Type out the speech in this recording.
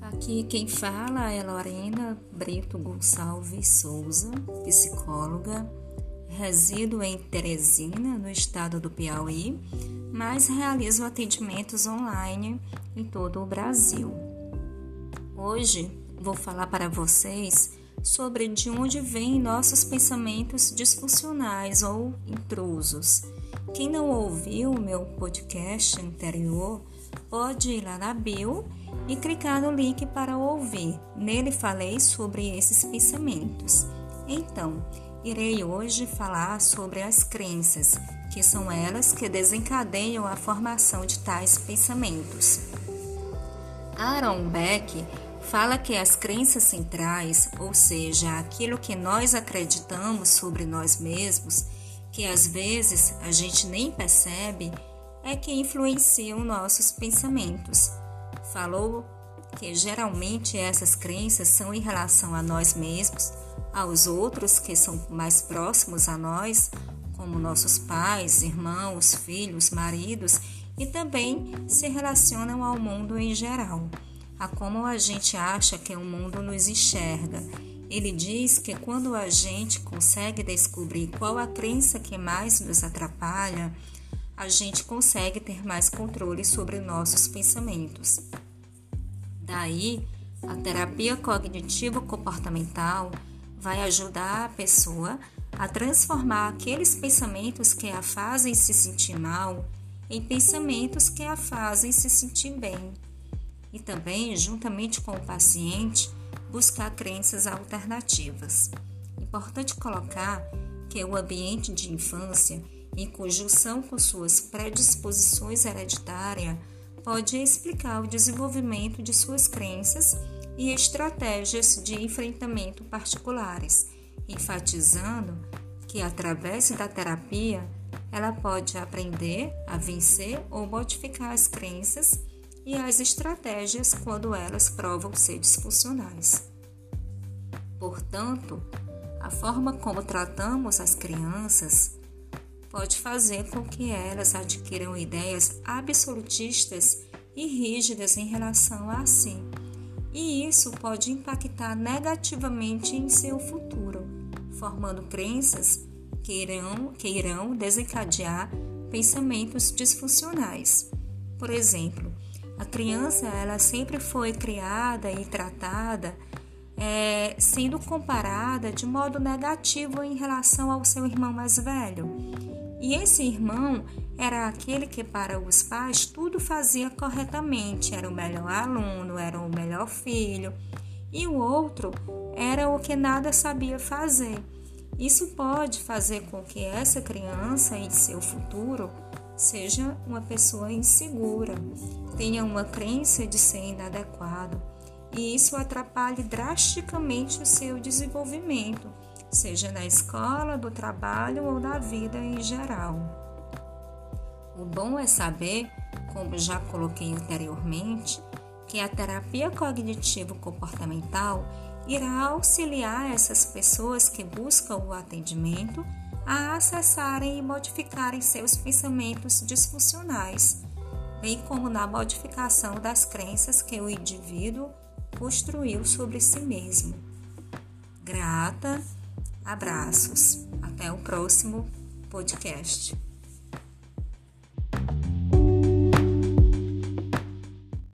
Aqui quem fala é Lorena Brito Gonçalves Souza, psicóloga. Resido em Teresina, no estado do Piauí, mas realizo atendimentos online em todo o Brasil. Hoje vou falar para vocês sobre de onde vêm nossos pensamentos disfuncionais ou intrusos. Quem não ouviu o meu podcast anterior, pode ir lá na bio e clicar no link para ouvir. Nele falei sobre esses pensamentos. Então, irei hoje falar sobre as crenças, que são elas que desencadeiam a formação de tais pensamentos. Aaron Beck fala que as crenças centrais, ou seja, aquilo que nós acreditamos sobre nós mesmos, que às vezes a gente nem percebe, é que influenciam nossos pensamentos falou que geralmente essas crenças são em relação a nós mesmos, aos outros que são mais próximos a nós, como nossos pais, irmãos, filhos, maridos, e também se relacionam ao mundo em geral, a como a gente acha que o mundo nos enxerga. Ele diz que quando a gente consegue descobrir qual a crença que mais nos atrapalha, a gente consegue ter mais controle sobre nossos pensamentos. Daí, a terapia cognitivo-comportamental vai ajudar a pessoa a transformar aqueles pensamentos que a fazem se sentir mal em pensamentos que a fazem se sentir bem. E também, juntamente com o paciente, buscar crenças alternativas. Importante colocar que o ambiente de infância em conjunção com suas predisposições hereditárias, pode explicar o desenvolvimento de suas crenças e estratégias de enfrentamento particulares, enfatizando que através da terapia ela pode aprender a vencer ou modificar as crenças e as estratégias quando elas provam ser disfuncionais. Portanto, a forma como tratamos as crianças pode fazer com que elas adquiram ideias absolutistas e rígidas em relação a si, e isso pode impactar negativamente em seu futuro, formando crenças que irão, que irão desencadear pensamentos disfuncionais. Por exemplo, a criança ela sempre foi criada e tratada é, sendo comparada de modo negativo em relação ao seu irmão mais velho. E esse irmão era aquele que, para os pais, tudo fazia corretamente, era o melhor aluno, era o melhor filho, e o outro era o que nada sabia fazer. Isso pode fazer com que essa criança, em seu futuro, seja uma pessoa insegura, tenha uma crença de ser inadequado, e isso atrapalhe drasticamente o seu desenvolvimento seja na escola, do trabalho ou na vida em geral. O bom é saber, como já coloquei anteriormente, que a terapia cognitivo-comportamental irá auxiliar essas pessoas que buscam o atendimento a acessarem e modificarem seus pensamentos disfuncionais, bem como na modificação das crenças que o indivíduo construiu sobre si mesmo. Grata Abraços. Até o próximo podcast.